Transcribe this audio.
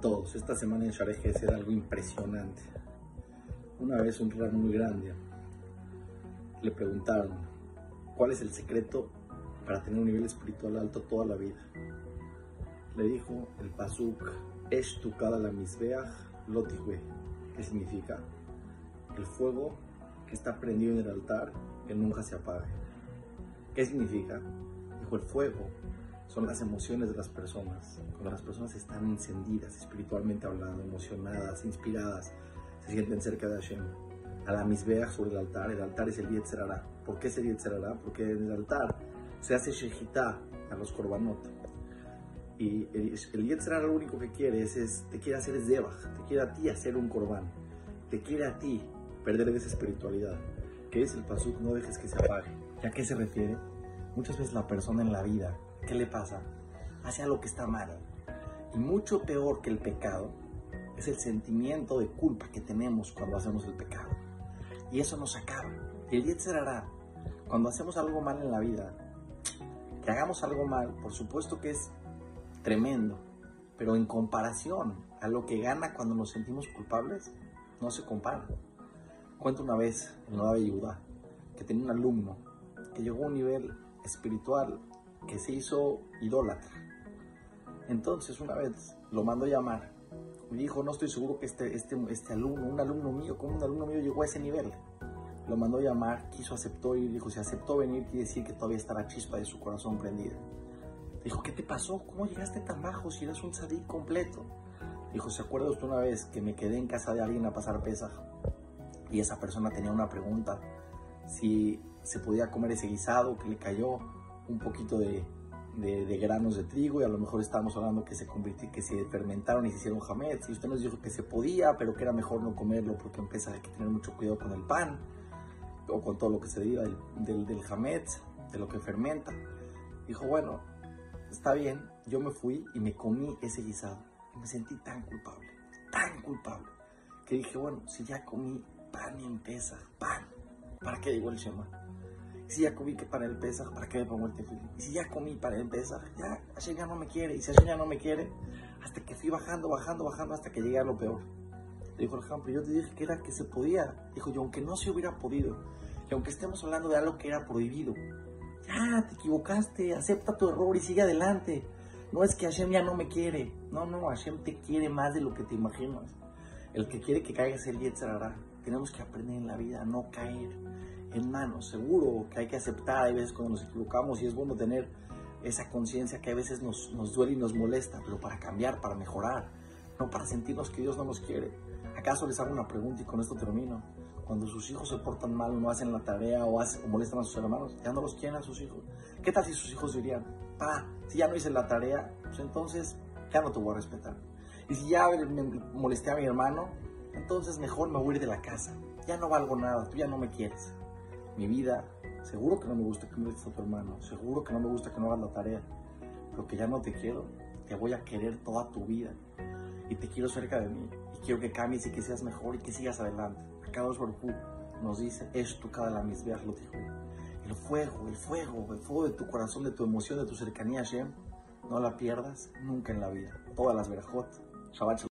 todos? Esta semana en Shareh era algo impresionante. Una vez un raro muy grande le preguntaron cuál es el secreto para tener un nivel espiritual alto toda la vida. Le dijo el pasuk es tu la misbeach lotihue. ¿Qué significa? El fuego que está prendido en el altar que nunca se apague. ¿Qué significa? Dijo el fuego son las emociones de las personas. Cuando las personas están encendidas, espiritualmente hablando, emocionadas, inspiradas, se sienten cerca de Hashem. A la misbea sobre el altar, el altar es el Yetzerara. ¿Por qué es el Yetzerara? Porque en el altar se hace Shejitá a los korbanot. Y el, el lo único que quiere es, te quiere hacer es Debach, te quiere a ti hacer un korban, te quiere a ti perder esa espiritualidad. Que es el pasuk, no dejes que se apague. ¿Y a qué se refiere? Muchas veces la persona en la vida ¿qué le pasa? Hace algo que está mal. Y mucho peor que el pecado es el sentimiento de culpa que tenemos cuando hacemos el pecado. Y eso nos acaba. Y el Yetzer hará, cuando hacemos algo mal en la vida, que hagamos algo mal, por supuesto que es tremendo, pero en comparación a lo que gana cuando nos sentimos culpables, no se compara. Cuento una vez en la de que tenía un alumno que llegó a un nivel espiritual que se hizo idólatra. Entonces una vez lo mandó a llamar y dijo, no estoy seguro que este, este, este alumno, un alumno mío, como un alumno mío llegó a ese nivel. Lo mandó a llamar, quiso, aceptó y dijo, si aceptó venir, quiere decir que todavía está la chispa de su corazón prendida. Dijo, ¿qué te pasó? ¿Cómo llegaste tan bajo si eras un sadí completo? Dijo, ¿se acuerda usted una vez que me quedé en casa de alguien a pasar pesas? Y esa persona tenía una pregunta, si se podía comer ese guisado que le cayó, un poquito de, de, granos de trigo y a lo mejor estábamos hablando que se que se fermentaron y se hicieron jamets y usted nos dijo que se podía, pero que era mejor no comerlo porque empieza a tener mucho cuidado con el pan o con todo lo que se deriva del, del, de lo que fermenta. Dijo, bueno, está bien, yo me fui y me comí ese guisado y me sentí tan culpable, tan culpable, que dije, bueno, si ya comí pan y empieza, pan, ¿para qué digo el Shema? Si ya comí que para el ¿para qué me pongo el tefilín? Y si ya comí para el Pesaj, ya Hashem ya no me quiere. Y si Hashem ya no me quiere, hasta que fui bajando, bajando, bajando, hasta que llegué a lo peor. Le dijo el ejemplo, yo te dije que era que se podía. Dijo, yo aunque no se hubiera podido, y aunque estemos hablando de algo que era prohibido, ya te equivocaste, acepta tu error y sigue adelante. No es que Hashem ya no me quiere. No, no, Hashem te quiere más de lo que te imaginas. El que quiere que caigas el Yetzarara. Tenemos que aprender en la vida a no caer en manos. Seguro que hay que aceptar, hay veces cuando nos equivocamos y es bueno tener esa conciencia que a veces nos, nos duele y nos molesta, pero para cambiar, para mejorar, no para sentirnos que Dios no nos quiere. ¿Acaso les hago una pregunta y con esto termino? Cuando sus hijos se portan mal, no hacen la tarea o, molestan a sus hermanos, ya no los quieren a sus hijos. ¿Qué tal si sus hijos dirían, pa, si ya no hice la tarea, pues entonces ya no te voy a respetar? Y si ya molesté a mi hermano, entonces mejor me voy a ir de la casa. Ya no valgo nada, tú ya no me quieres mi vida, seguro que no me gusta que me a tu hermano, seguro que no me gusta que no hagas la tarea, pero que ya no te quiero, te voy a querer toda tu vida y te quiero cerca de mí y quiero que cambies y que seas mejor y que sigas adelante. Acá dos nos dice, es tu cada la misma, lo dijo. El fuego, el fuego, el fuego de tu corazón, de tu emoción, de tu cercanía, Shem, no la pierdas nunca en la vida. Todas las verajot. Shabbat